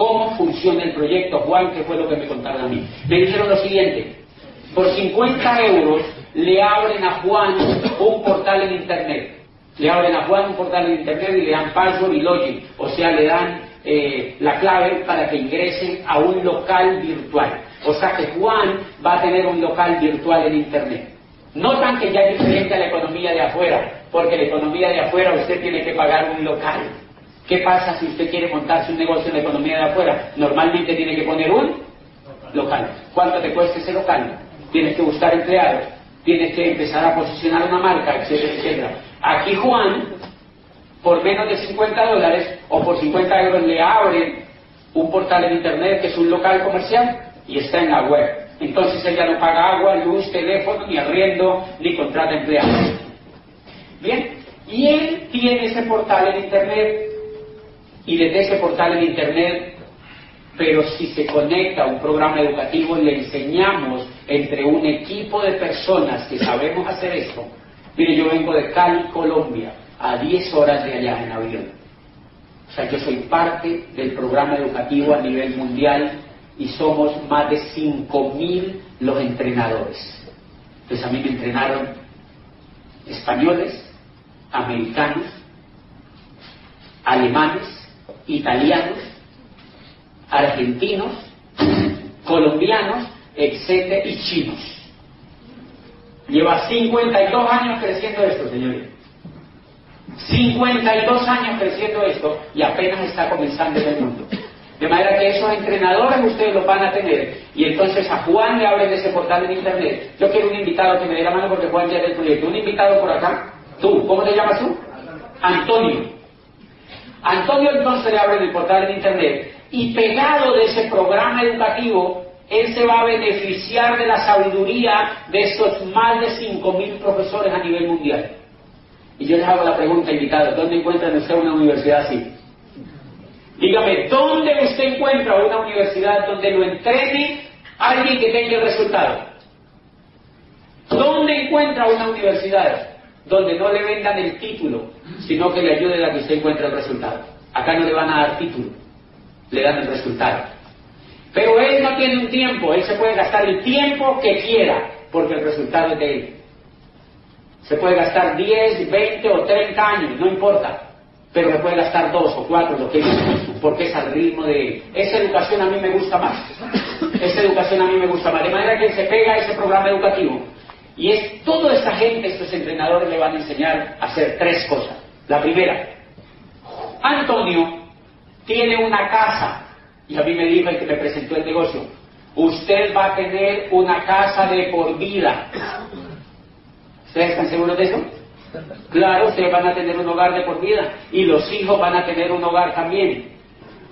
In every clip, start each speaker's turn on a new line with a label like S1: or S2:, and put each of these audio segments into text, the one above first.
S1: cómo funciona el proyecto, Juan, que fue lo que me contaron a mí. Me dijeron lo siguiente, por 50 euros le abren a Juan un portal en Internet. Le abren a Juan un portal en Internet y le dan password y login, o sea, le dan eh, la clave para que ingresen a un local virtual. O sea que Juan va a tener un local virtual en Internet. Notan que ya es diferente a la economía de afuera, porque la economía de afuera usted tiene que pagar un local. ¿Qué pasa si usted quiere montarse un negocio en la economía de afuera? Normalmente tiene que poner un local. ¿Cuánto te cuesta ese local? Tienes que buscar empleados, tienes que empezar a posicionar una marca, etcétera, etcétera. Aquí Juan, por menos de 50 dólares o por 50 euros le abren un portal en internet que es un local comercial y está en la web. Entonces ella no paga agua, luz, teléfono, ni arriendo, ni contrata empleados. Bien, y él tiene ese portal en internet y desde ese portal en internet, pero si se conecta a un programa educativo, le enseñamos entre un equipo de personas que sabemos hacer esto. Mire, yo vengo de Cali, Colombia, a 10 horas de allá en avión. O sea, yo soy parte del programa educativo a nivel mundial y somos más de 5.000 los entrenadores. Entonces a mí me entrenaron españoles, americanos, alemanes, italianos, argentinos, colombianos, etcétera, y chinos. Lleva 52 años creciendo esto, señores. 52 años creciendo esto y apenas está comenzando en el mundo. De manera que esos entrenadores ustedes los van a tener. Y entonces a Juan le hablen de ese portal en internet. Yo quiero un invitado que me dé la mano porque Juan ya es del proyecto. Un invitado por acá. Tú, ¿cómo te llamas tú? Antonio. Antonio entonces le abre el portal en internet y pegado de ese programa educativo, él se va a beneficiar de la sabiduría de estos más de 5.000 profesores a nivel mundial. Y yo les hago la pregunta, invitado, ¿dónde encuentra usted una universidad así? Dígame, ¿dónde usted encuentra una universidad donde lo entrene alguien que tenga el resultado? ¿Dónde encuentra una universidad donde no le vendan el título, sino que le ayuden a que usted encuentre el resultado? Acá no le van a dar título, le dan el resultado. Pero él no tiene un tiempo, él se puede gastar el tiempo que quiera, porque el resultado es de él. Se puede gastar 10, 20 o 30 años, no importa pero me puede gastar dos o cuatro, lo que porque es al ritmo de... Esa educación a mí me gusta más. Esa educación a mí me gusta más. De manera que se pega a ese programa educativo. Y es toda esta gente, estos entrenadores le van a enseñar a hacer tres cosas. La primera, Antonio tiene una casa, y a mí me dijo el que me presentó el negocio, usted va a tener una casa de por vida. ¿Ustedes están seguros de eso? Claro, ustedes van a tener un hogar de por vida y los hijos van a tener un hogar también.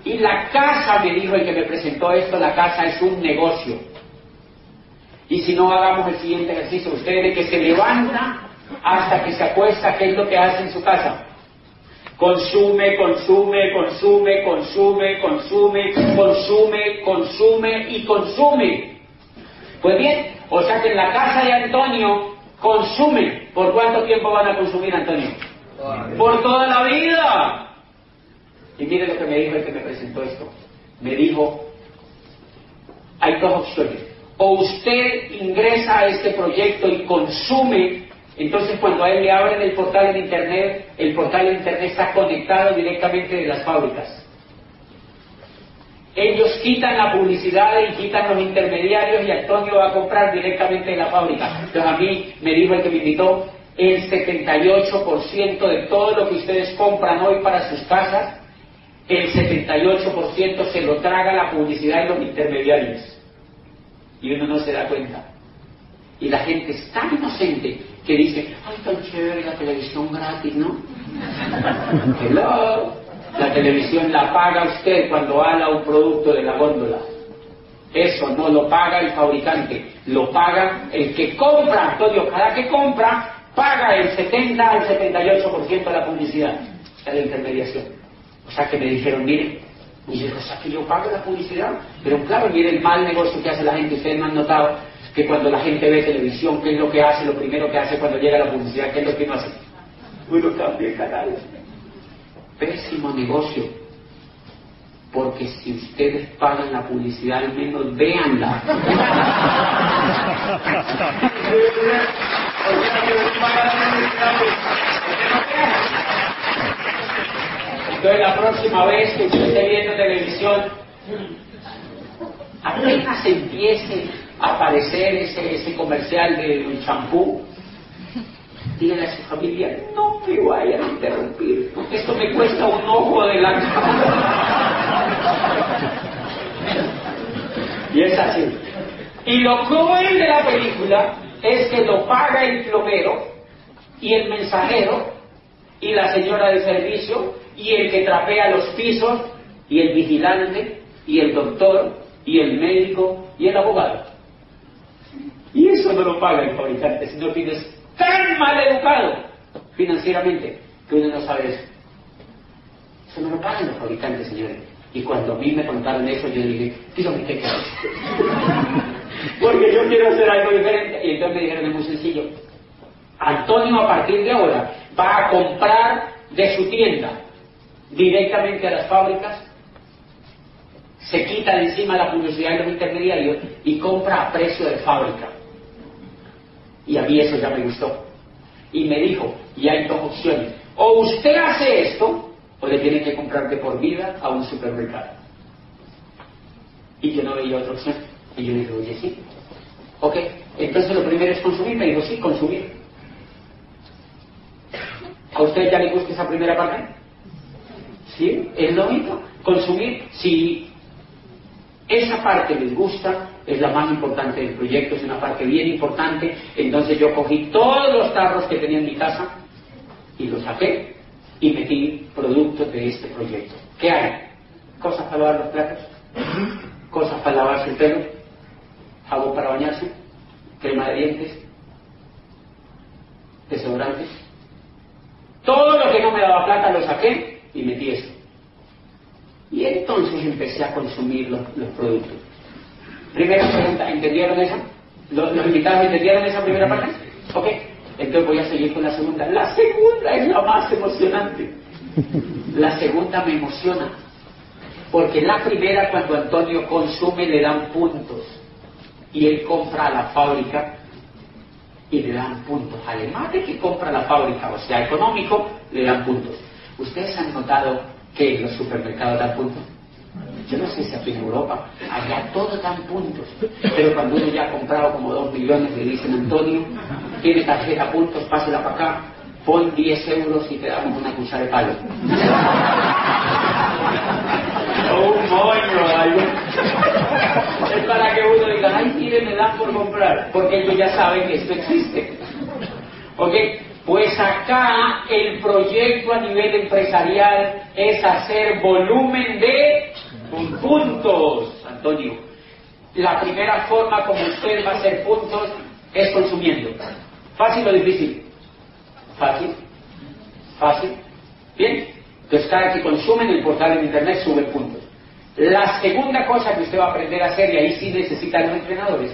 S1: Y la casa, me dijo el que me presentó esto, la casa es un negocio. Y si no hagamos el siguiente ejercicio, usted de que se levanta hasta que se acuesta, ¿qué es lo que hace en su casa? Consume, consume, consume, consume, consume, consume, consume y consume. Pues bien, o sea que en la casa de Antonio consume. ¿Por cuánto tiempo van a consumir, Antonio? Por toda la vida. Y mire lo que me dijo el que me presentó esto. Me dijo, hay dos opciones. O usted ingresa a este proyecto y consume, entonces cuando a él le abren el portal en Internet, el portal en Internet está conectado directamente de las fábricas. Ellos quitan la publicidad y quitan los intermediarios y Antonio va a comprar directamente de la fábrica. Entonces a mí me dijo el que me invitó, el 78% de todo lo que ustedes compran hoy para sus casas, el 78% se lo traga la publicidad y los intermediarios. Y uno no se da cuenta. Y la gente es tan inocente que dice, ay, tan chévere la televisión gratis, ¿no? Hello. La televisión la paga usted cuando ala un producto de la góndola. Eso no lo paga el fabricante, lo paga el que compra. Antonio, cada que compra, paga el 70 al 78% de la publicidad, de la intermediación. O sea que me dijeron, miren, y yo, o sea que yo pago la publicidad, pero claro, miren el mal negocio que hace la gente. Ustedes me han notado que cuando la gente ve televisión, ¿qué es lo que hace? Lo primero que hace cuando llega la publicidad, ¿qué es lo que no hace? Uno cambia el canal. Pésimo negocio. porque si ustedes pagan la publicidad, al menos véanla. Entonces la próxima vez que usted esté viendo televisión, apenas empiece a aparecer ese, ese comercial de champú, dígale a su familia, no me vayan a interrumpir, esto me cuesta un ojo de la cara. y es así. Y lo cruel de la película es que lo paga el plomero y el mensajero y la señora de servicio y el que trapea los pisos y el vigilante y el doctor y el médico y el abogado. Y eso no lo paga el fabricante, sino que es tan mal educado financieramente que uno no sabe eso. Eso no lo pagan los fabricantes, señores. Y cuando a mí me contaron eso, yo dije, dígame qué quiero. Porque yo quiero hacer algo diferente. Y entonces me dijeron, es muy sencillo. Antonio a partir de ahora va a comprar de su tienda directamente a las fábricas, se quita de encima la publicidad de los intermediarios y compra a precio de fábrica. Y a mí eso ya me gustó. Y me dijo, y hay dos opciones. O usted hace esto, o le tiene que comprar de por vida a un supermercado. Y yo no veía otra opción. Y yo le dije, oye, sí. Ok, entonces lo primero es consumir. Me dijo, sí, consumir. ¿A usted ya le gusta esa primera parte? ¿Sí? Es lógico. Consumir, si esa parte les gusta, es la más importante del proyecto, es una parte bien importante. Entonces yo cogí todos los tarros que tenía en mi casa y los saqué y metí productos de este proyecto. ¿Qué hay? Cosas para lavar los platos, cosas para lavarse el pelo, jabón para bañarse, crema de dientes, desodorantes. Todo lo que no me daba plata lo saqué y metí eso. Y entonces empecé a consumir los, los productos. Primera pregunta, ¿entendieron esa? ¿Los, invitados entendieron esa primera parte? Ok, entonces voy a seguir con la segunda. La segunda es la más emocionante. La segunda me emociona. Porque la primera, cuando Antonio consume, le dan puntos. Y él compra a la fábrica y le dan puntos. Además de que compra la fábrica, o sea, económico, le dan puntos. ¿Ustedes han notado que los supermercados dan puntos? Yo no sé si aquí en Europa, allá todos dan puntos, pero cuando uno ya ha comprado como dos millones, le dicen Antonio, tiene tarjeta puntos, pásela para acá, pon 10 euros y te damos una cuchara de palo. Un moño, algo. Es para que uno diga, ay, mire, me dan por comprar, porque ellos ya saben que esto existe. ¿Ok? Pues acá el proyecto a nivel empresarial es hacer volumen de puntos, Antonio. La primera forma como usted va a hacer puntos es consumiendo. ¿Fácil o difícil? Fácil. Fácil. Bien. Entonces cada que consume en el portal de internet sube puntos. La segunda cosa que usted va a aprender a hacer, y ahí sí necesita los entrenadores,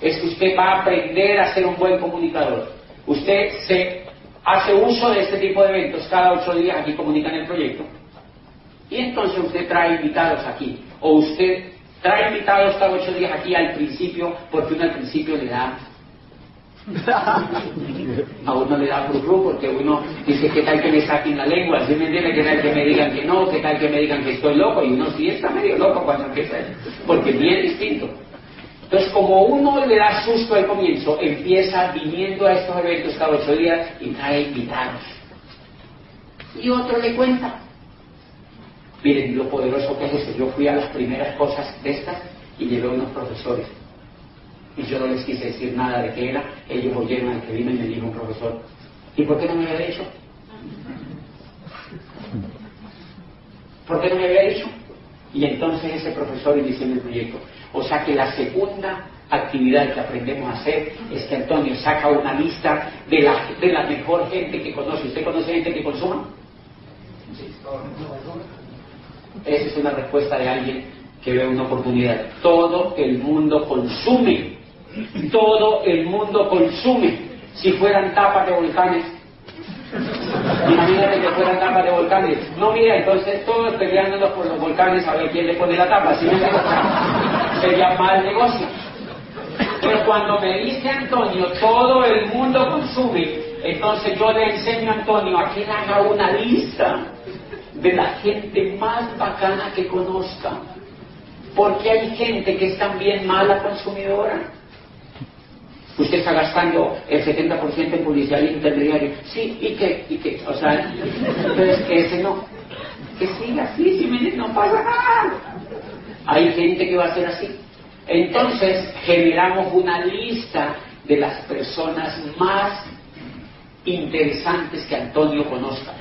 S1: es que usted va a aprender a ser un buen comunicador. Usted se hace uso de este tipo de eventos cada ocho días, aquí comunican el proyecto, y entonces usted trae invitados aquí, o usted trae invitados cada ocho días aquí al principio, porque uno al principio le da a uno le da frufru porque uno dice, ¿qué tal que me saquen la lengua? ¿Sí me entiende? ¿Qué tal que me digan que no? ¿Qué tal que me digan que estoy loco? Y uno sí está medio loco cuando empieza, porque es bien distinto. Entonces, como uno le da susto al comienzo, empieza viniendo a estos eventos cada ocho días y trae invitados. Y otro le cuenta. Miren lo poderoso que es eso. Yo fui a las primeras cosas de estas y llevé unos profesores y yo no les quise decir nada de qué era, ellos oyeron al que vino y me dijo un profesor, ¿y por qué no me había dicho? ¿Por qué no me había dicho? Y entonces ese profesor inició el proyecto. O sea que la segunda actividad que aprendemos a hacer es que Antonio saca una lista de la, de la mejor gente que conoce. ¿Usted conoce gente que consuma? Esa es una respuesta de alguien que ve una oportunidad. Todo el mundo consume todo el mundo consume. Si fueran tapas de volcanes, Imagínate que fueran tapas de volcanes. No, mira, entonces todos peleándonos por los volcanes a ver quién le pone la tapa. ¿sí? Sería mal negocio. Pero cuando me dice Antonio, todo el mundo consume, entonces yo le enseño a Antonio a que haga una lista de la gente más bacana que conozca. Porque hay gente que es también mala consumidora. Usted está gastando el 70% en publicidad intermediaria. Sí, ¿y qué? ¿Y qué? O sea, entonces que ese no. Que siga así, si me no pasa nada. Hay gente que va a ser así. Entonces generamos una lista de las personas más interesantes que Antonio conozca,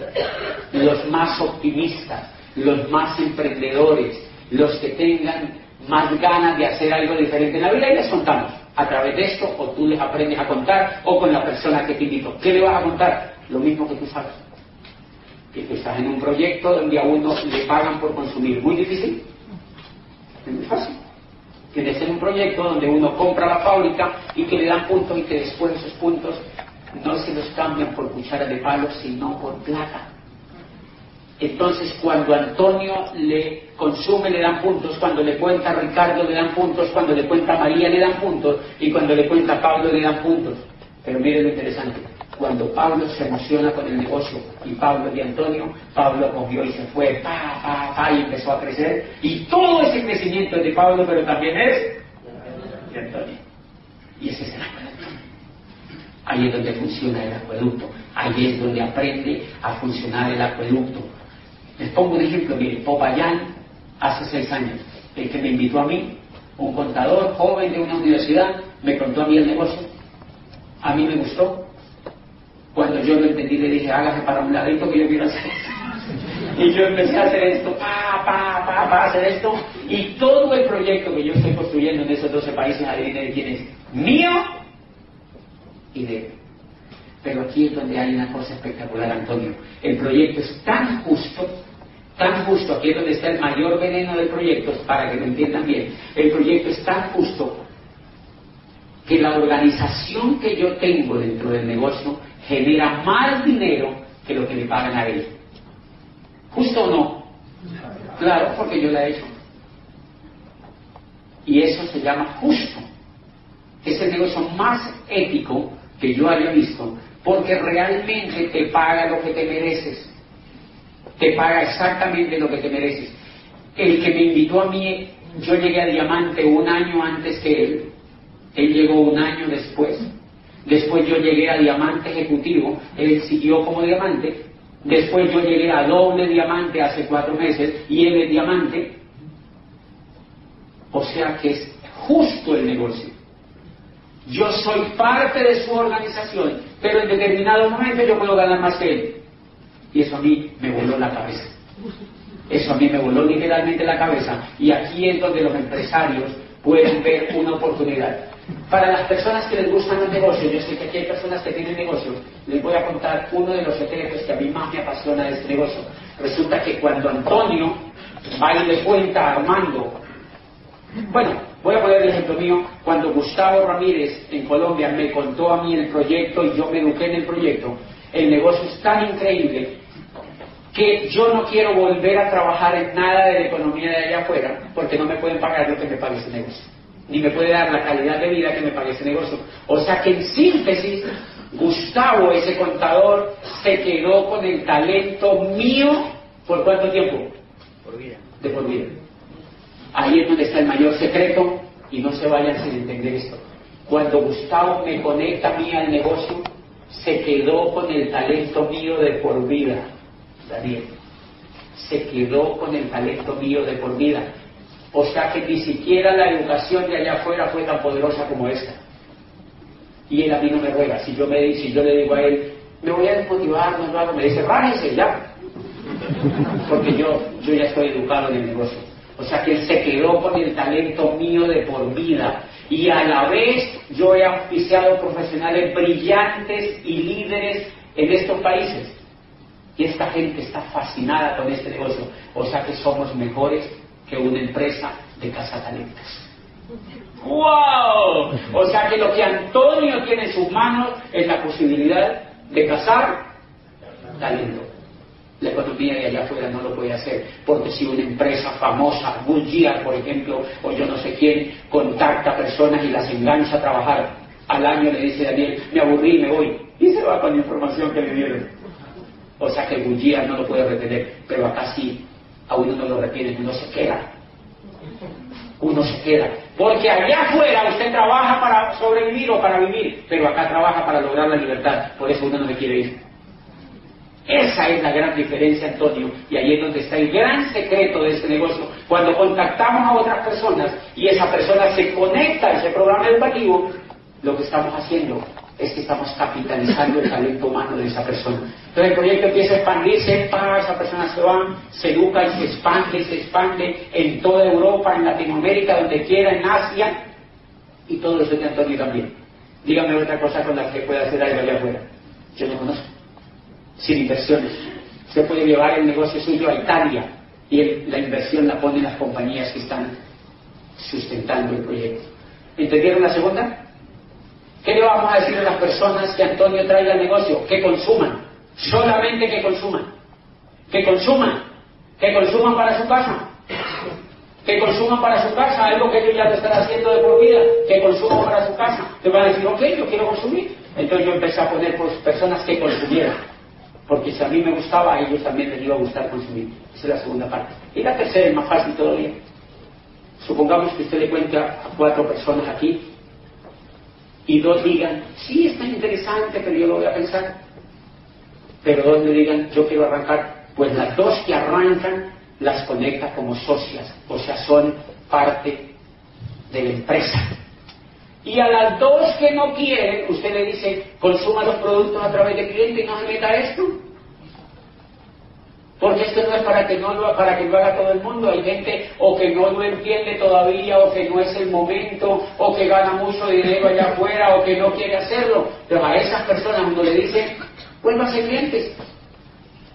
S1: los más optimistas, los más emprendedores, los que tengan más ganas de hacer algo diferente en la vida y les contamos a través de esto o tú les aprendes a contar o con la persona que te invito. ¿Qué le vas a contar? Lo mismo que tú sabes. Que tú estás en un proyecto donde a uno le pagan por consumir. Muy difícil. Es muy fácil. Tiene que ser un proyecto donde uno compra la fábrica y que le dan puntos y que después esos puntos no se los cambian por cuchara de palo, sino por plata. Entonces, cuando Antonio le consume, le dan puntos, cuando le cuenta Ricardo, le dan puntos, cuando le cuenta María, le dan puntos, y cuando le cuenta Pablo, le dan puntos. Pero miren lo interesante, cuando Pablo se emociona con el negocio y Pablo y Antonio, Pablo cogió y se fue, pa, pa, pa, y empezó a crecer, y todo ese crecimiento es de Pablo, pero también es de Antonio. Y ese es el Ahí es donde funciona el acueducto, ahí es donde aprende a funcionar el acueducto. Les pongo un ejemplo, mire, Popayán, hace seis años, el que me invitó a mí, un contador joven de una universidad, me contó a mí el negocio. A mí me gustó. Cuando yo lo entendí, le dije, hágase para un ladito que yo quiero hacer esto. Y yo empecé a hacer esto, pa, pa, pa, pa, hacer esto. Y todo el proyecto que yo estoy construyendo en esos 12 países, adivinen quién es. Mío y de Pero aquí es donde hay una cosa espectacular, Antonio. El proyecto es tan justo, tan justo, aquí es donde está el mayor veneno del proyecto, para que lo entiendan bien. El proyecto es tan justo que la organización que yo tengo dentro del negocio genera más dinero que lo que le pagan a él. ¿Justo o no? Claro, porque yo la he hecho. Y eso se llama justo. Es el negocio más ético que yo haya visto, porque realmente te paga lo que te mereces. Te paga exactamente lo que te mereces. El que me invitó a mí, yo llegué a diamante un año antes que él. Él llegó un año después. Después yo llegué a diamante ejecutivo. Él siguió como diamante. Después yo llegué a doble diamante hace cuatro meses y él es diamante. O sea que es justo el negocio. Yo soy parte de su organización, pero en determinado momento yo puedo ganar más que él. Y eso a mí me voló la cabeza. Eso a mí me voló literalmente la cabeza. Y aquí es donde los empresarios pueden ver una oportunidad. Para las personas que les gustan los negocios, yo sé que aquí hay personas que tienen negocios, les voy a contar uno de los secretos que a mí más me apasiona de este negocio. Resulta que cuando Antonio va y le cuenta Armando, bueno, Voy a poner el ejemplo mío. Cuando Gustavo Ramírez en Colombia me contó a mí el proyecto y yo me eduqué en el proyecto, el negocio es tan increíble que yo no quiero volver a trabajar en nada de la economía de allá afuera porque no me pueden pagar lo que me pague ese negocio. Ni me puede dar la calidad de vida que me pague ese negocio. O sea que en síntesis, Gustavo, ese contador, se quedó con el talento mío por cuánto tiempo? Por vida. De por vida. Ahí es donde está el mayor secreto y no se vayan sin entender esto. Cuando Gustavo me conecta a mí al negocio, se quedó con el talento mío de por vida, Daniel. Se quedó con el talento mío de por vida. O sea que ni siquiera la educación de allá afuera fue tan poderosa como esta. Y él a mí no me ruega. Si yo, me, si yo le digo a él, me voy a desmotivar, no lo hago, me dice, rájese ya. Porque yo, yo ya estoy educado en el negocio. O sea que él se quedó con el talento mío de por vida. Y a la vez yo he auspiciado profesionales brillantes y líderes en estos países. Y esta gente está fascinada con este negocio. O sea que somos mejores que una empresa de cazatalentos. ¡Wow! O sea que lo que Antonio tiene en sus manos es la posibilidad de cazar talento. La economía de allá afuera no lo puede hacer, porque si una empresa famosa, Goodyear, por ejemplo, o yo no sé quién, contacta personas y las engancha a trabajar, al año le dice Daniel, me aburrí, me voy, y se va con la información que le dieron. O sea que Goodyear no lo puede retener, pero acá sí, a uno no lo retiene, uno se queda. Uno se queda. Porque allá afuera usted trabaja para sobrevivir o para vivir, pero acá trabaja para lograr la libertad. Por eso uno no le quiere ir. Esa es la gran diferencia, Antonio, y ahí es donde está el gran secreto de este negocio. Cuando contactamos a otras personas y esa persona se conecta a ese programa educativo, lo que estamos haciendo es que estamos capitalizando el talento humano de esa persona. Entonces el proyecto empieza a expandirse, para esa persona se va, se educa y se expande, se expande en toda Europa, en Latinoamérica, donde quiera, en Asia, y todo eso de Antonio también. Dígame otra cosa con la que pueda hacer algo allá afuera. Yo no conozco sin inversiones. Usted puede llevar el negocio suyo a Italia y la inversión la ponen las compañías que están sustentando el proyecto. ¿Entendieron la segunda? ¿Qué le vamos a decir a las personas que Antonio traiga al negocio? Que consuman, solamente que consuman, que consuman, que consuman para su casa, que consuman para su casa, algo que ellos ya lo están haciendo de por vida, que consuman para su casa. Te van a decir, ok, yo quiero consumir. Entonces yo empecé a poner pues, personas que consumieran porque si a mí me gustaba, a ellos también les iba a gustar consumir. Esa es la segunda parte. Y la tercera es más fácil todavía. Supongamos que usted le cuenta a cuatro personas aquí y dos digan, sí, está interesante, pero yo lo voy a pensar. Pero dos le digan, yo quiero arrancar. Pues las dos que arrancan las conecta como socias, o sea, son parte de la empresa. Y a las dos que no quieren, usted le dice, consuma los productos a través de cliente y no se meta esto. Porque esto no es para que, no lo, para que lo haga todo el mundo. Hay gente o que no lo entiende todavía, o que no es el momento, o que gana mucho dinero allá afuera, o que no quiere hacerlo. Pero a esas personas uno le dice, ser clientes.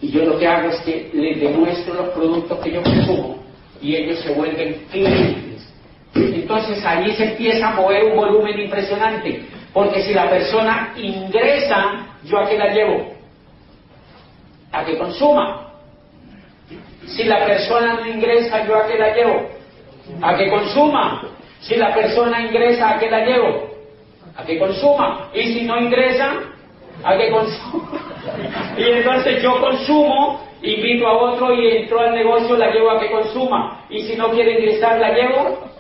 S1: Y yo lo que hago es que les demuestro los productos que yo consumo y ellos se vuelven clientes. Entonces allí se empieza a mover un volumen impresionante, porque si la persona ingresa, ¿yo a qué la llevo? A que consuma. Si la persona no ingresa, ¿yo a qué la llevo? A que consuma. Si la persona ingresa, ¿a qué la llevo? A que consuma. Y si no ingresa, a que consuma. Y entonces yo consumo, invito a otro y entró al negocio, la llevo a que consuma. Y si no quiere ingresar, la llevo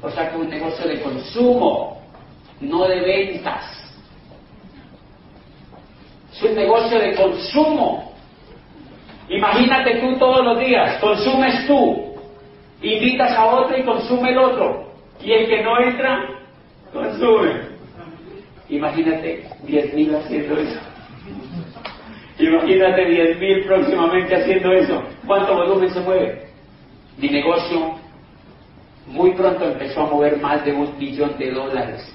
S1: o sea que un negocio de consumo, no de ventas. Es un negocio de consumo. Imagínate tú todos los días, consumes tú, invitas a otro y consume el otro. Y el que no entra, consume. Imagínate 10.000 haciendo eso. Imagínate 10.000 próximamente haciendo eso. ¿Cuánto volumen se mueve? Mi negocio muy pronto empezó a mover más de un millón de dólares.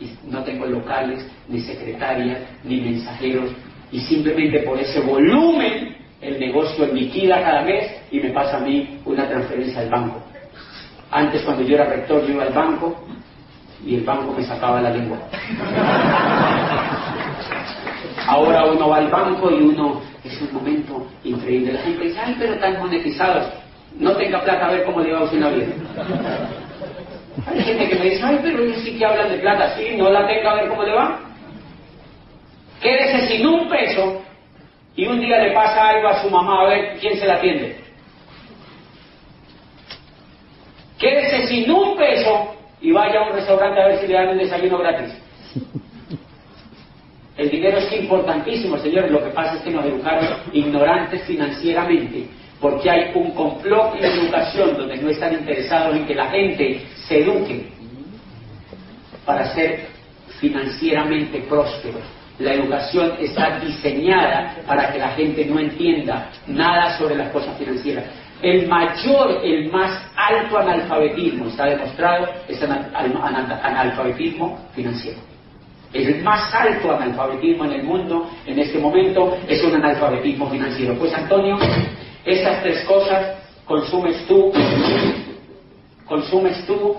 S1: Y no tengo locales, ni secretarias, ni mensajeros. Y simplemente por ese volumen, el negocio liquida cada mes y me pasa a mí una transferencia al banco. Antes, cuando yo era rector, yo iba al banco y el banco me sacaba la lengua. Ahora uno va al banco y uno, es un momento increíble. La gente dice, ay, pero tan monetizados no tenga plata a ver cómo le va a usted la vida. Hay gente que me dice, ay, pero ellos sí que hablan de plata, sí, no la tenga a ver cómo le va. Quédese sin un peso y un día le pasa algo a su mamá a ver quién se la atiende. Quédese sin un peso y vaya a un restaurante a ver si le dan un desayuno gratis. El dinero es importantísimo, señores. Lo que pasa es que nos educaron ignorantes financieramente porque hay un complot en educación donde no están interesados en que la gente se eduque para ser financieramente próspero. La educación está diseñada para que la gente no entienda nada sobre las cosas financieras. El mayor, el más alto analfabetismo, está demostrado, es el analfabetismo financiero. El más alto analfabetismo en el mundo en este momento es un analfabetismo financiero. Pues Antonio, esas tres cosas consumes tú, consumes tú,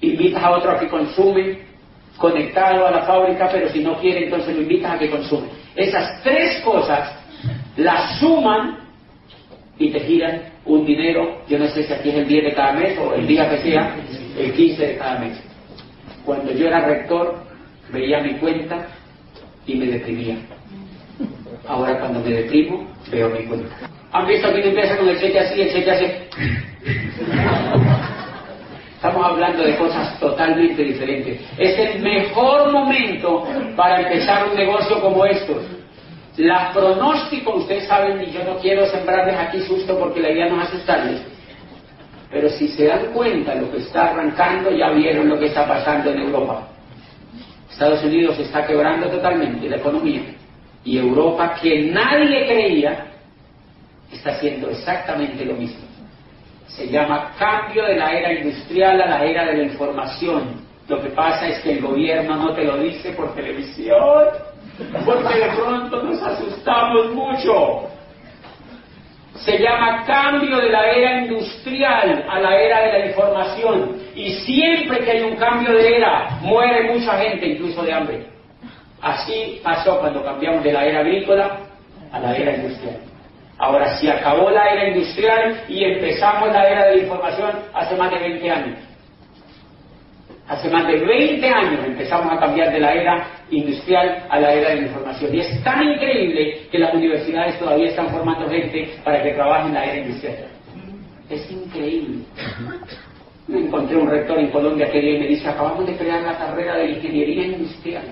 S1: invitas a otro a que consume, conectado a la fábrica, pero si no quiere, entonces lo invitas a que consume. Esas tres cosas las suman y te giran un dinero, yo no sé si aquí es el 10 de cada mes o el día que sea, el 15 de cada mes. Cuando yo era rector, veía mi cuenta y me deprimía. Ahora cuando me deprimo, veo mi cuenta. ¿Han visto que empieza con el cheque así, el cheque así? Estamos hablando de cosas totalmente diferentes. Es el mejor momento para empezar un negocio como estos. Las pronósticos, ustedes saben, y yo no quiero sembrarles aquí susto porque la idea no es asustarles. Pero si se dan cuenta lo que está arrancando, ya vieron lo que está pasando en Europa. Estados Unidos está quebrando totalmente la economía. Y Europa, que nadie creía, está haciendo exactamente lo mismo. Se llama cambio de la era industrial a la era de la información. Lo que pasa es que el gobierno no te lo dice por televisión, porque de pronto nos asustamos mucho. Se llama cambio de la era industrial a la era de la información. Y siempre que hay un cambio de era, muere mucha gente, incluso de hambre. Así pasó cuando cambiamos de la era agrícola a la era industrial. Ahora, si acabó la era industrial y empezamos la era de la información hace más de 20 años. Hace más de 20 años empezamos a cambiar de la era industrial a la era de la información. Y es tan increíble que las universidades todavía están formando gente para que trabaje en la era industrial. Es increíble. Me encontré un rector en Colombia que me dice, acabamos de crear la carrera de ingeniería industrial.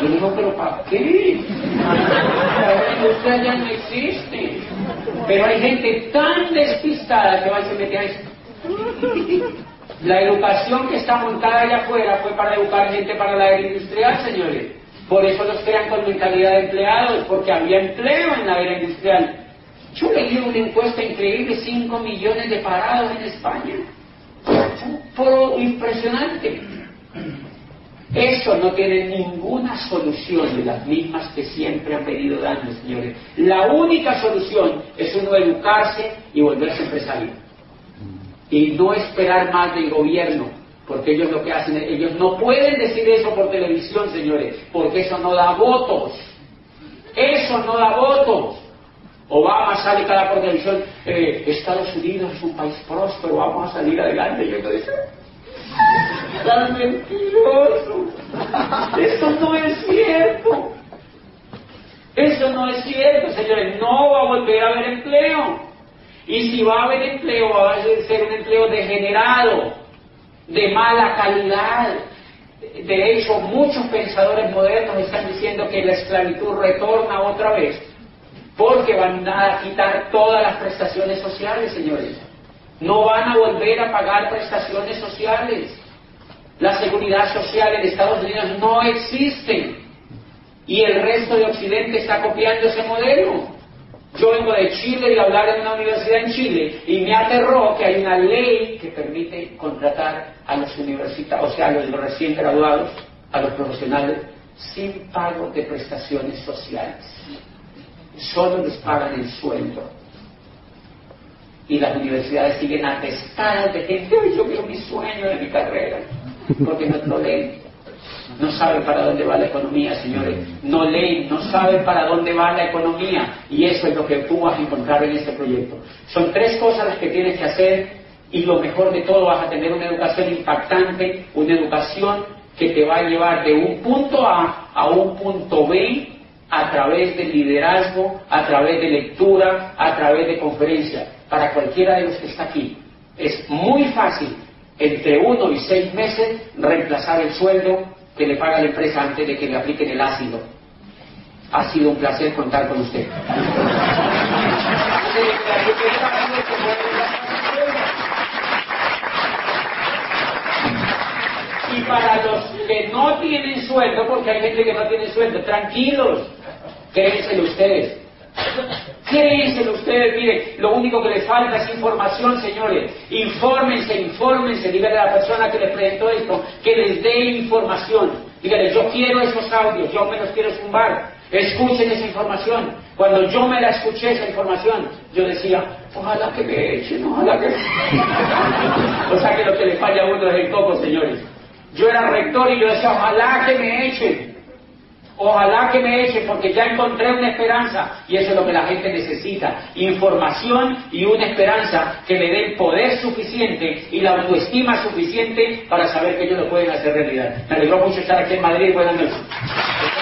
S1: Yo digo, pero ¿para qué? La industria ya no existe. Pero hay gente tan despistada que va y se mete a eso. La educación que está montada allá afuera fue para educar gente para la era industrial, señores. Por eso los crean con mentalidad de empleados, porque había empleo en la era industrial. Yo leí una encuesta increíble, 5 millones de parados en España. Fue impresionante. Eso no tiene ninguna solución de las mismas que siempre han venido dando, señores. La única solución es uno educarse y volverse empresario. Y no esperar más del gobierno, porque ellos lo que hacen, ellos no pueden decir eso por televisión, señores, porque eso no da votos. Eso no da votos. Obama sale cada por televisión, eh, Estados Unidos es un país próspero, vamos a salir adelante. Y dice, ¡Tan mentiroso! Eso no es cierto. Eso no es cierto, señores. No va a volver a haber empleo. Y si va a haber empleo, va a ser un empleo degenerado, de mala calidad. De hecho, muchos pensadores modernos están diciendo que la esclavitud retorna otra vez, porque van a quitar todas las prestaciones sociales, señores. No van a volver a pagar prestaciones sociales. La seguridad social en Estados Unidos no existe. Y el resto de Occidente está copiando ese modelo. Yo vengo de Chile y hablar en una universidad en Chile y me aterró que hay una ley que permite contratar a los universitarios, o sea, a los recién graduados, a los profesionales, sin pago de prestaciones sociales. Solo les pagan el sueldo. Y las universidades siguen atestadas de gente, yo quiero mi sueño de mi carrera, porque no leen. No saben para dónde va la economía, señores. No leen, no saben para dónde va la economía. Y eso es lo que tú vas a encontrar en este proyecto. Son tres cosas las que tienes que hacer y lo mejor de todo vas a tener una educación impactante, una educación que te va a llevar de un punto A a un punto B a través de liderazgo, a través de lectura, a través de conferencia. Para cualquiera de los que está aquí, es muy fácil entre uno y seis meses reemplazar el sueldo que le paga la empresa antes de que le apliquen el ácido. Ha sido un placer contar con usted. Y para los que no tienen sueldo, porque hay gente que no tiene sueldo, tranquilos, créenselo ustedes. Créenselo ustedes, mire, lo único que les falta es información, señores. Infórmense, infórmense, díganle a la persona que les presentó esto, que les dé información. Díganle, yo quiero esos audios, yo me los quiero zumbar. Escuchen esa información. Cuando yo me la escuché esa información, yo decía, ojalá que me echen, ojalá que... o sea que lo que le falla a uno es el coco, señores. Yo era rector y yo decía, ojalá que me echen. Ojalá que me eche porque ya encontré una esperanza y eso es lo que la gente necesita. Información y una esperanza que le den poder suficiente y la autoestima suficiente para saber que ellos lo pueden hacer realidad. Me alegró mucho estar aquí en Madrid. Buenas noches.